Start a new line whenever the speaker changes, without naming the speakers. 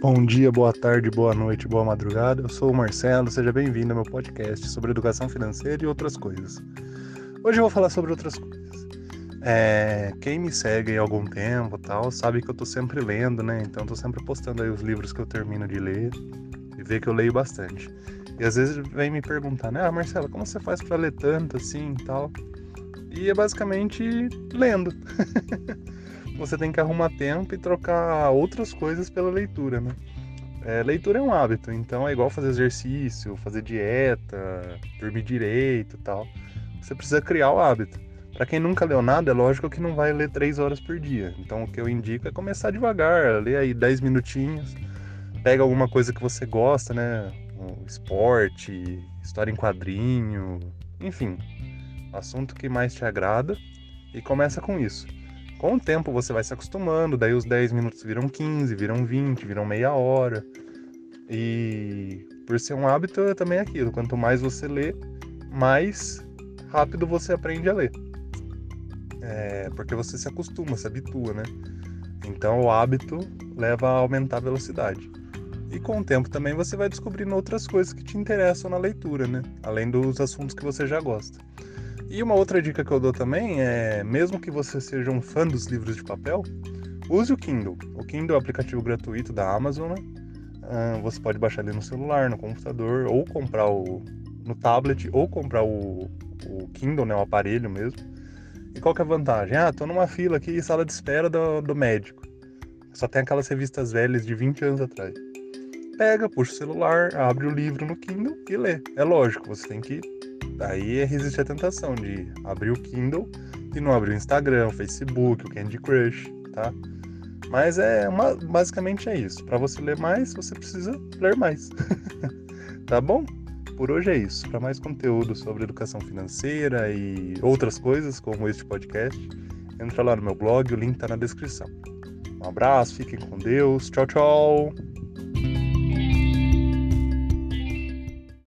Bom dia, boa tarde, boa noite, boa madrugada. Eu sou o Marcelo, seja bem-vindo ao meu podcast sobre educação financeira e outras coisas. Hoje eu vou falar sobre outras coisas. É, quem me segue há algum tempo tal, sabe que eu tô sempre lendo, né? Então tô sempre postando aí os livros que eu termino de ler e vê que eu leio bastante. E às vezes vem me perguntar, né? Ah, Marcelo, como você faz para ler tanto assim e tal? E é basicamente lendo. você tem que arrumar tempo e trocar outras coisas pela leitura, né? É, leitura é um hábito, então é igual fazer exercício, fazer dieta, dormir direito tal. Você precisa criar o hábito. Para quem nunca leu nada, é lógico que não vai ler três horas por dia. Então o que eu indico é começar devagar, ler aí 10 minutinhos, pega alguma coisa que você gosta, né? Um esporte, história em quadrinho, enfim, assunto que mais te agrada e começa com isso. Com o tempo você vai se acostumando, daí os 10 minutos viram 15, viram 20, viram meia hora. E por ser um hábito é também aquilo, quanto mais você lê, mais rápido você aprende a ler. É, porque você se acostuma, se habitua, né? Então o hábito leva a aumentar a velocidade. E com o tempo também você vai descobrindo outras coisas que te interessam na leitura, né? Além dos assuntos que você já gosta. E uma outra dica que eu dou também é, mesmo que você seja um fã dos livros de papel, use o Kindle. O Kindle é um aplicativo gratuito da Amazon, né? Uh, você pode baixar ele no celular, no computador, ou comprar o no tablet, ou comprar o, o Kindle, né, o aparelho mesmo. E qual que é a vantagem? Ah, tô numa fila aqui, sala de espera do, do médico. Só tem aquelas revistas velhas de 20 anos atrás. Pega, puxa o celular, abre o livro no Kindle e lê. É lógico, você tem que Aí existe a tentação de abrir o Kindle e não abrir o Instagram, o Facebook, o Candy Crush, tá? Mas é uma, basicamente é isso. Para você ler mais, você precisa ler mais. tá bom? Por hoje é isso. Para mais conteúdo sobre educação financeira e outras coisas, como este podcast, entra lá no meu blog, o link tá na descrição. Um abraço, fiquem com Deus. Tchau, tchau.